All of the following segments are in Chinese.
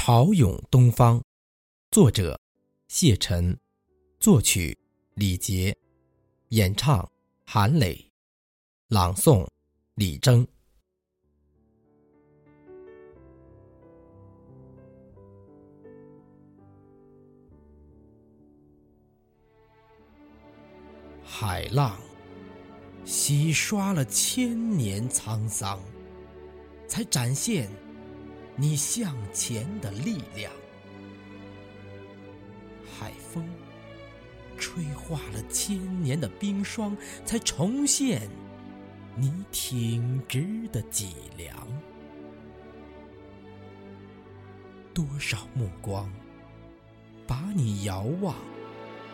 潮涌东方，作者谢晨，作曲李杰，演唱韩磊，朗诵李征。海浪洗刷了千年沧桑，才展现。你向前的力量，海风吹化了千年的冰霜，才重现你挺直的脊梁。多少目光把你遥望，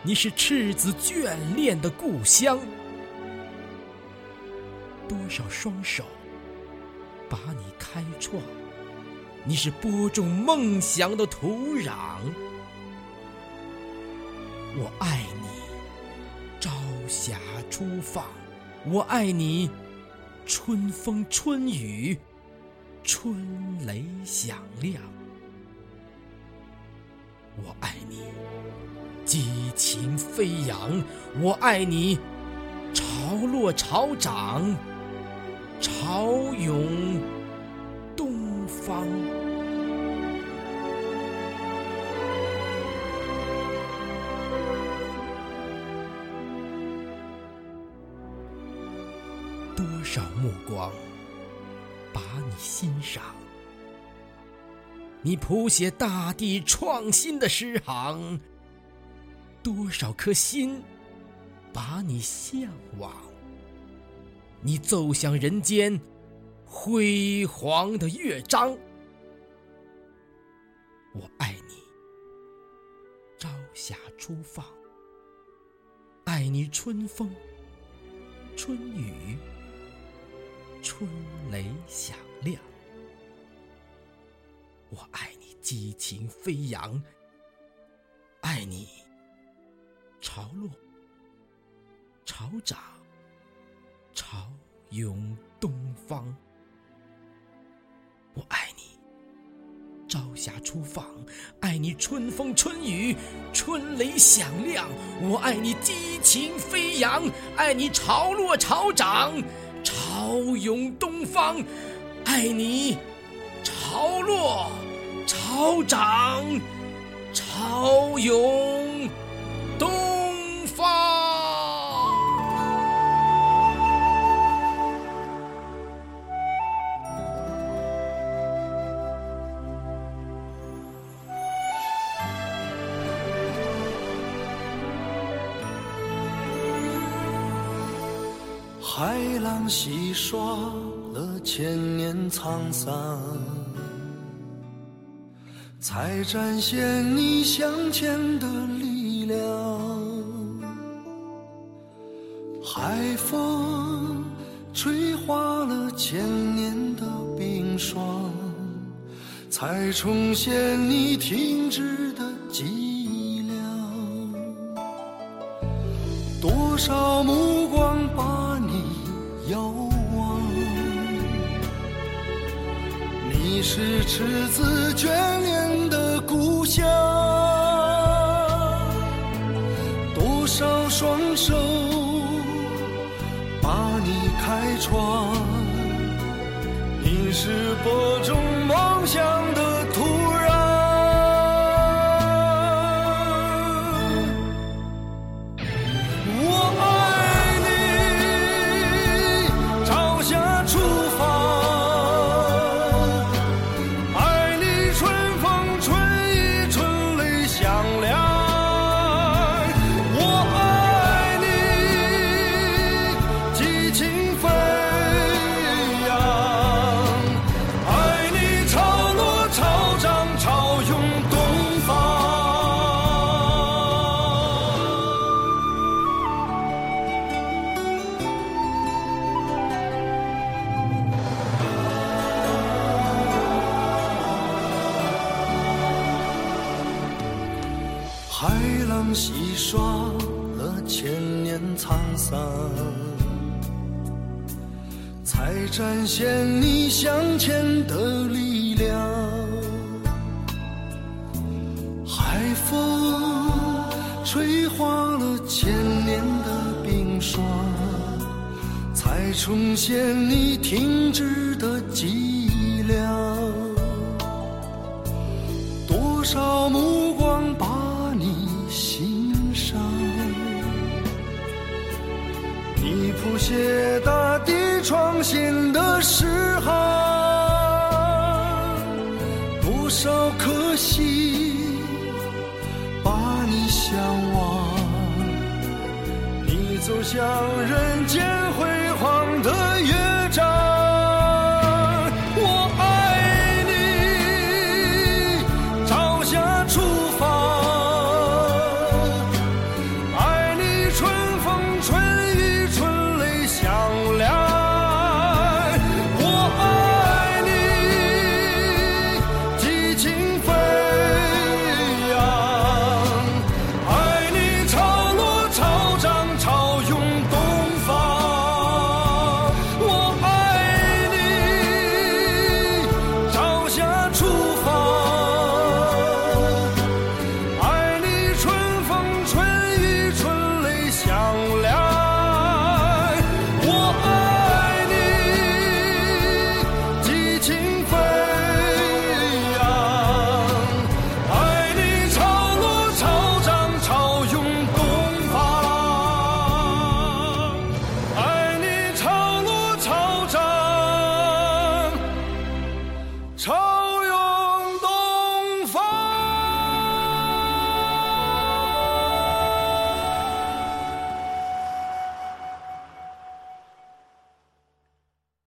你是赤子眷恋的故乡。多少双手把你开创。你是播种梦想的土壤，我爱你，朝霞初放；我爱你，春风春雨，春雷响亮；我爱你，激情飞扬；我爱你，潮落潮涨，潮涌东。方，多少目光把你欣赏，你谱写大地创新的诗行；多少颗心把你向往，你奏响人间。辉煌的乐章，我爱你，朝霞初放；爱你春风、春雨、春雷响亮；我爱你激情飞扬；爱你潮落、潮涨、潮涌东方。我爱你，朝霞初放；爱你春风春雨，春雷响亮；我爱你激情飞扬；爱你潮落潮涨，潮涌东方；爱你潮落潮涨，潮涌。海浪洗刷了千年沧桑，才展现你向前的力量。海风吹化了千年的冰霜，才重现你挺直的脊梁。多少目光把你。遥望，你是赤子眷恋的故乡。多少双手把你开创，你是播种梦想的海浪洗刷了千年沧桑，才展现你向前的力量。海风吹化了千年的冰霜，才重现你停止的脊梁。多少梦？写大地创新的诗行，多少可惜把你向往，你走向人间。超